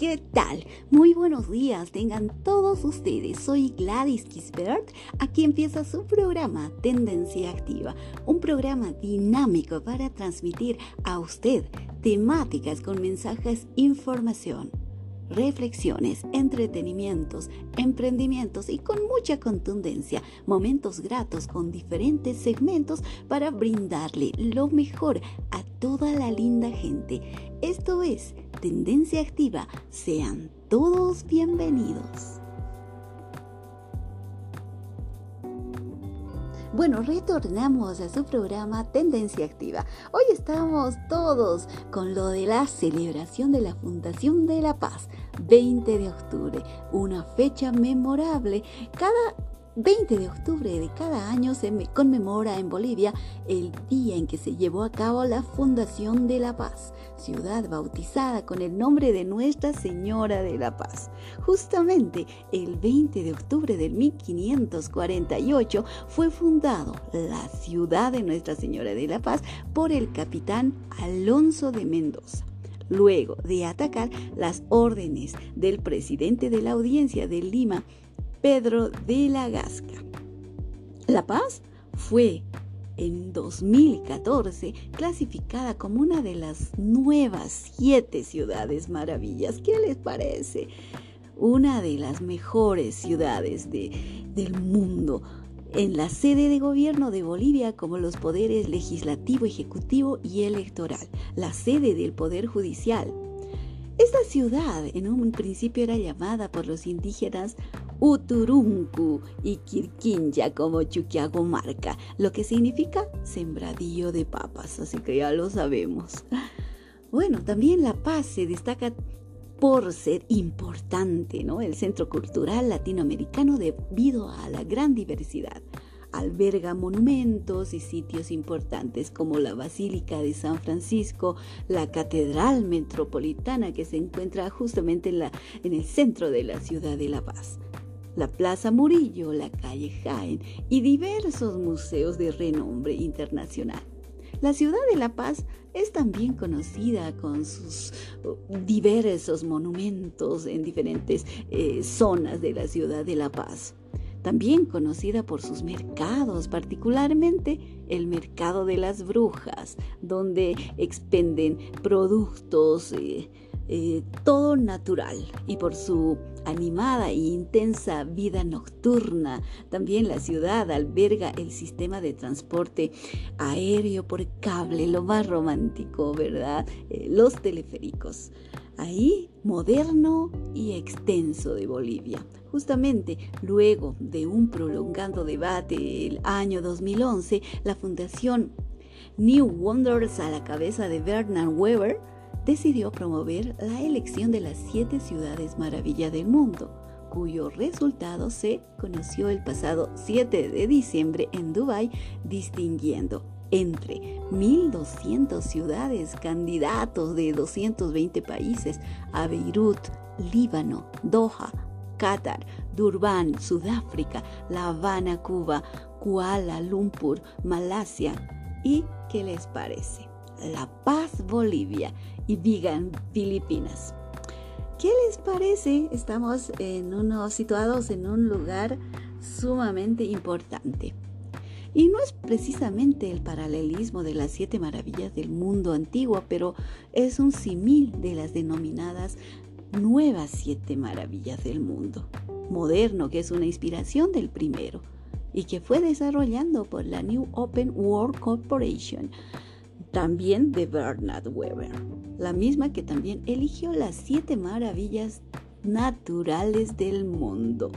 ¿qué tal? Muy buenos días, tengan todos ustedes. Soy Gladys Kisbert. Aquí empieza su programa Tendencia Activa, un programa dinámico para transmitir a usted temáticas con mensajes, información reflexiones, entretenimientos, emprendimientos y con mucha contundencia, momentos gratos con diferentes segmentos para brindarle lo mejor a toda la linda gente. Esto es Tendencia Activa. Sean todos bienvenidos. Bueno, retornamos a su programa Tendencia Activa. Hoy estamos todos con lo de la celebración de la Fundación de la Paz, 20 de octubre, una fecha memorable. Cada 20 de octubre de cada año se conmemora en Bolivia el día en que se llevó a cabo la Fundación de la Paz, ciudad bautizada con el nombre de Nuestra Señora de la Paz. Justamente el 20 de octubre de 1548 fue fundado la ciudad de Nuestra Señora de la Paz por el capitán Alonso de Mendoza luego de atacar las órdenes del presidente de la audiencia de Lima, Pedro de la Gasca. La Paz fue en 2014 clasificada como una de las nuevas siete ciudades maravillas. ¿Qué les parece? Una de las mejores ciudades de, del mundo en la sede de gobierno de Bolivia como los poderes legislativo, ejecutivo y electoral, la sede del poder judicial. Esta ciudad en un principio era llamada por los indígenas Uturuncu y Quirquincha como Chuquiagomarca, lo que significa sembradillo de papas, así que ya lo sabemos. Bueno, también La Paz se destaca por ser importante, ¿no? El centro cultural latinoamericano debido a la gran diversidad. Alberga monumentos y sitios importantes como la Basílica de San Francisco, la Catedral Metropolitana que se encuentra justamente en el centro de la ciudad de La Paz la Plaza Murillo, la calle Jaén y diversos museos de renombre internacional. La ciudad de La Paz es también conocida con sus uh, diversos monumentos en diferentes eh, zonas de la ciudad de La Paz. También conocida por sus mercados, particularmente el mercado de las brujas, donde expenden productos, eh, eh, todo natural y por su animada e intensa vida nocturna. También la ciudad alberga el sistema de transporte aéreo por cable, lo más romántico, ¿verdad? Eh, los teleféricos. Ahí, moderno y extenso de Bolivia. Justamente luego de un prolongado debate el año 2011, la Fundación New Wonders a la cabeza de Bernard Weber decidió promover la elección de las siete ciudades maravilla del mundo, cuyo resultado se conoció el pasado 7 de diciembre en Dubái, distinguiendo entre 1.200 ciudades candidatos de 220 países a Beirut, Líbano, Doha, Qatar, Durban, Sudáfrica, La Habana, Cuba, Kuala Lumpur, Malasia. ¿Y qué les parece? La Paz, Bolivia y Vigan, Filipinas. ¿Qué les parece? Estamos situados en un lugar sumamente importante. Y no es precisamente el paralelismo de las siete maravillas del mundo antiguo, pero es un simil de las denominadas nuevas siete maravillas del mundo moderno, que es una inspiración del primero y que fue desarrollando por la New Open World Corporation también de Bernard Weber, la misma que también eligió las siete maravillas naturales del mundo.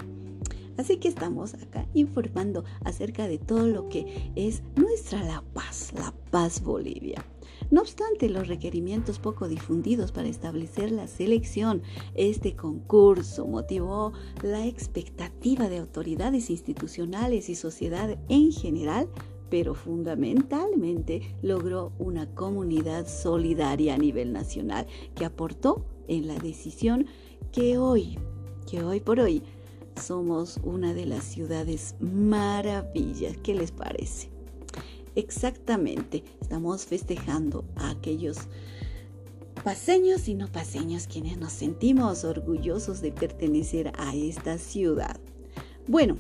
Así que estamos acá informando acerca de todo lo que es nuestra La Paz, La Paz Bolivia. No obstante los requerimientos poco difundidos para establecer la selección, este concurso motivó la expectativa de autoridades institucionales y sociedad en general pero fundamentalmente logró una comunidad solidaria a nivel nacional que aportó en la decisión que hoy, que hoy por hoy somos una de las ciudades maravillas. ¿Qué les parece? Exactamente, estamos festejando a aquellos paseños y no paseños quienes nos sentimos orgullosos de pertenecer a esta ciudad. Bueno,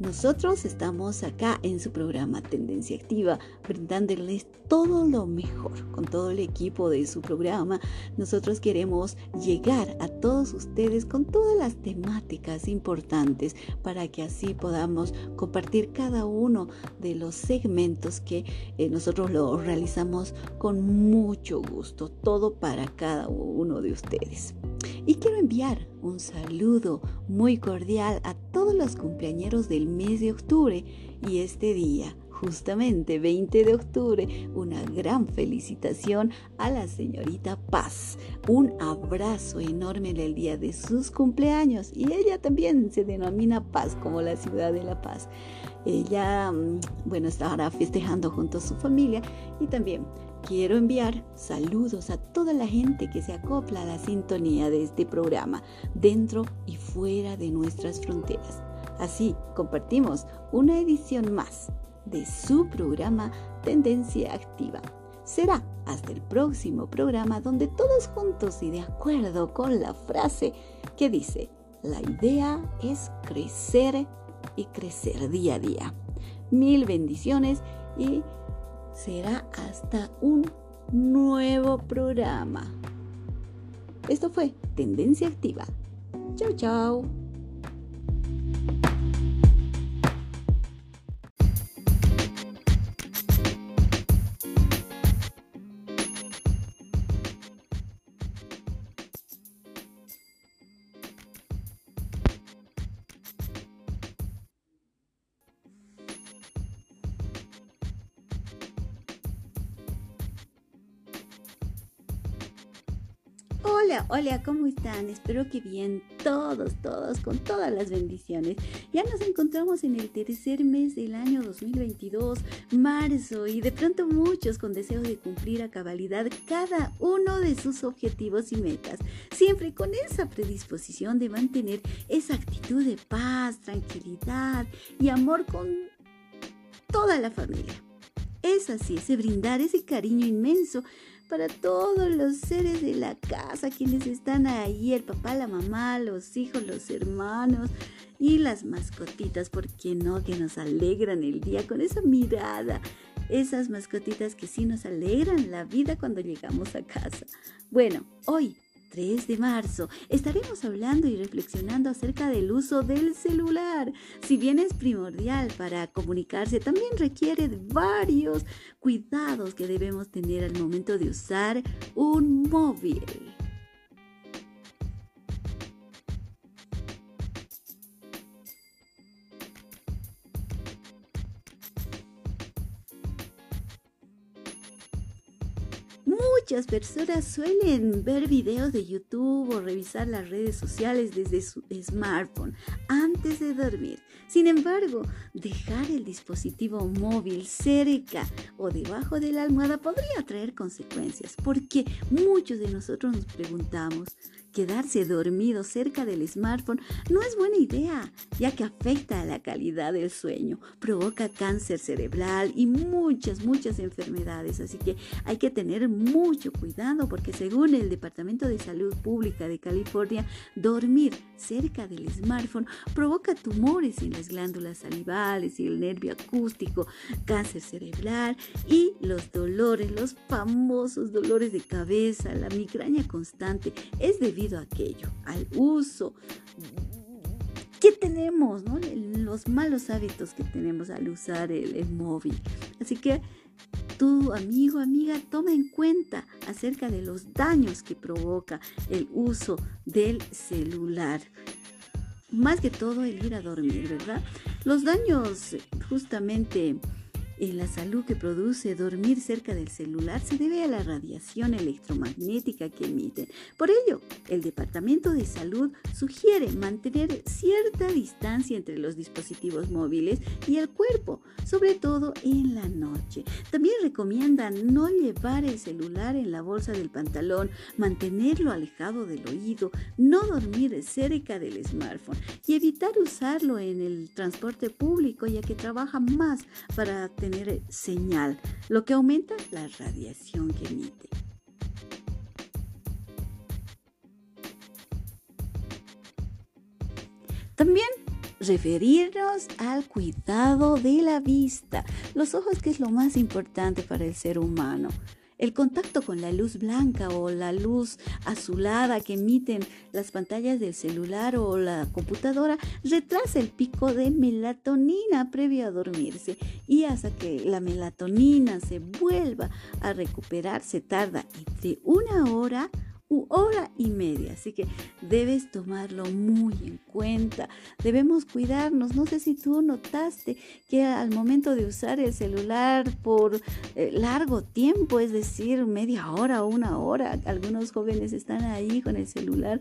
nosotros estamos acá en su programa Tendencia Activa, brindándoles todo lo mejor con todo el equipo de su programa. Nosotros queremos llegar a todos ustedes con todas las temáticas importantes para que así podamos compartir cada uno de los segmentos que eh, nosotros lo realizamos con mucho gusto, todo para cada uno de ustedes. Y quiero enviar un saludo muy cordial a todos los cumpleañeros del mes de octubre y este día, justamente 20 de octubre, una gran felicitación a la señorita Paz. Un abrazo enorme en el día de sus cumpleaños y ella también se denomina Paz como la ciudad de la paz. Ella, mm, bueno, estará festejando junto a su familia y también Quiero enviar saludos a toda la gente que se acopla a la sintonía de este programa, dentro y fuera de nuestras fronteras. Así compartimos una edición más de su programa Tendencia Activa. Será hasta el próximo programa donde todos juntos y de acuerdo con la frase que dice, la idea es crecer y crecer día a día. Mil bendiciones y será hasta un nuevo programa. Esto fue Tendencia Activa. Chao, chao. Hola, hola, ¿cómo están? Espero que bien, todos, todos, con todas las bendiciones. Ya nos encontramos en el tercer mes del año 2022, marzo, y de pronto muchos con deseos de cumplir a cabalidad cada uno de sus objetivos y metas, siempre con esa predisposición de mantener esa actitud de paz, tranquilidad y amor con toda la familia. Es así, ese brindar ese cariño inmenso para todos los seres de la casa, quienes están ahí, el papá, la mamá, los hijos, los hermanos y las mascotitas, ¿por qué no? Que nos alegran el día con esa mirada. Esas mascotitas que sí nos alegran la vida cuando llegamos a casa. Bueno, hoy 3 de marzo estaremos hablando y reflexionando acerca del uso del celular. Si bien es primordial para comunicarse, también requiere de varios cuidados que debemos tener al momento de usar un móvil. Muchas personas suelen ver videos de YouTube o revisar las redes sociales desde su smartphone antes de dormir. Sin embargo, dejar el dispositivo móvil cerca o debajo de la almohada podría traer consecuencias, porque muchos de nosotros nos preguntamos, Quedarse dormido cerca del smartphone no es buena idea, ya que afecta a la calidad del sueño, provoca cáncer cerebral y muchas, muchas enfermedades. Así que hay que tener mucho cuidado porque según el Departamento de Salud Pública de California, dormir cerca del smartphone provoca tumores en las glándulas salivales y el nervio acústico, cáncer cerebral y los dolores, los famosos dolores de cabeza, la migraña constante. Es debido a aquello, al uso. ¿Qué tenemos? Los malos hábitos que tenemos al usar el, móvil. Así que tu amigo, amiga, toma en cuenta acerca de los daños que provoca el uso del celular. Más que todo el ir a dormir, ¿verdad? Los daños justamente en la salud que produce dormir cerca del celular se debe a la radiación electromagnética que emiten. Por ello, el Departamento de Salud sugiere mantener cierta distancia entre los dispositivos móviles y el cuerpo, sobre todo en la noche. También recomiendan no llevar el celular en la bolsa del pantalón, mantenerlo alejado del oído, no dormir cerca del smartphone y evitar usarlo en el transporte público ya que trabaja más para tener señal, lo que aumenta la radiación que emite. También referirnos al cuidado de la vista. Los ojos que es lo más importante para el ser humano. El contacto con la luz blanca o la luz azulada que emiten las pantallas del celular o la computadora retrasa el pico de melatonina previo a dormirse y hasta que la melatonina se vuelva a recuperar se tarda entre una hora hora y media. Así que debes tomarlo muy en cuenta. Debemos cuidarnos. No sé si tú notaste que al momento de usar el celular por eh, largo tiempo, es decir, media hora o una hora, algunos jóvenes están ahí con el celular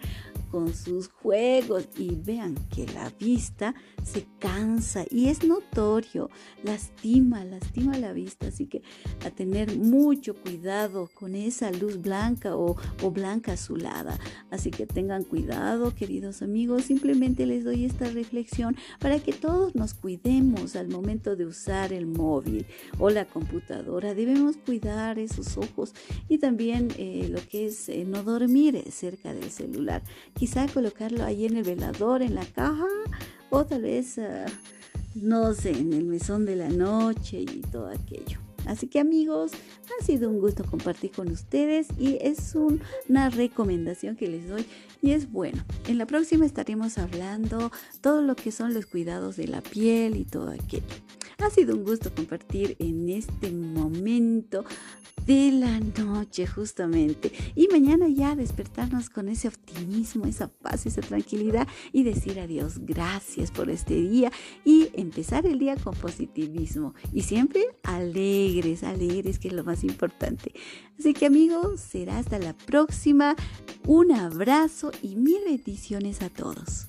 con sus juegos y vean que la vista se cansa y es notorio, lastima, lastima la vista, así que a tener mucho cuidado con esa luz blanca o, blanca azulada. Así que tengan cuidado, queridos amigos, simplemente les doy esta reflexión para que todos nos cuidemos al momento de usar el móvil o la computadora. Debemos cuidar esos ojos y también eh, lo que es eh, no dormir cerca del celular quizá colocarlo ahí en el velador, en la caja, o tal vez, ah, no sé, en el mesón de la noche y todo aquello. Así que amigos, ha sido un gusto compartir con ustedes y es una recomendación que les doy y es bueno. En la próxima estaremos hablando todo lo que son los cuidados de la piel y todo aquello. Ha sido un gusto compartir en este momento de la noche justamente. Y mañana ya despertarnos con ese optimismo, esa paz, esa tranquilidad y decir adiós, gracias por este día y empezar el día con positivismo y siempre alegres, alegres, que es lo más importante. Así que amigos, será hasta la próxima. Un abrazo y mil bendiciones a todos.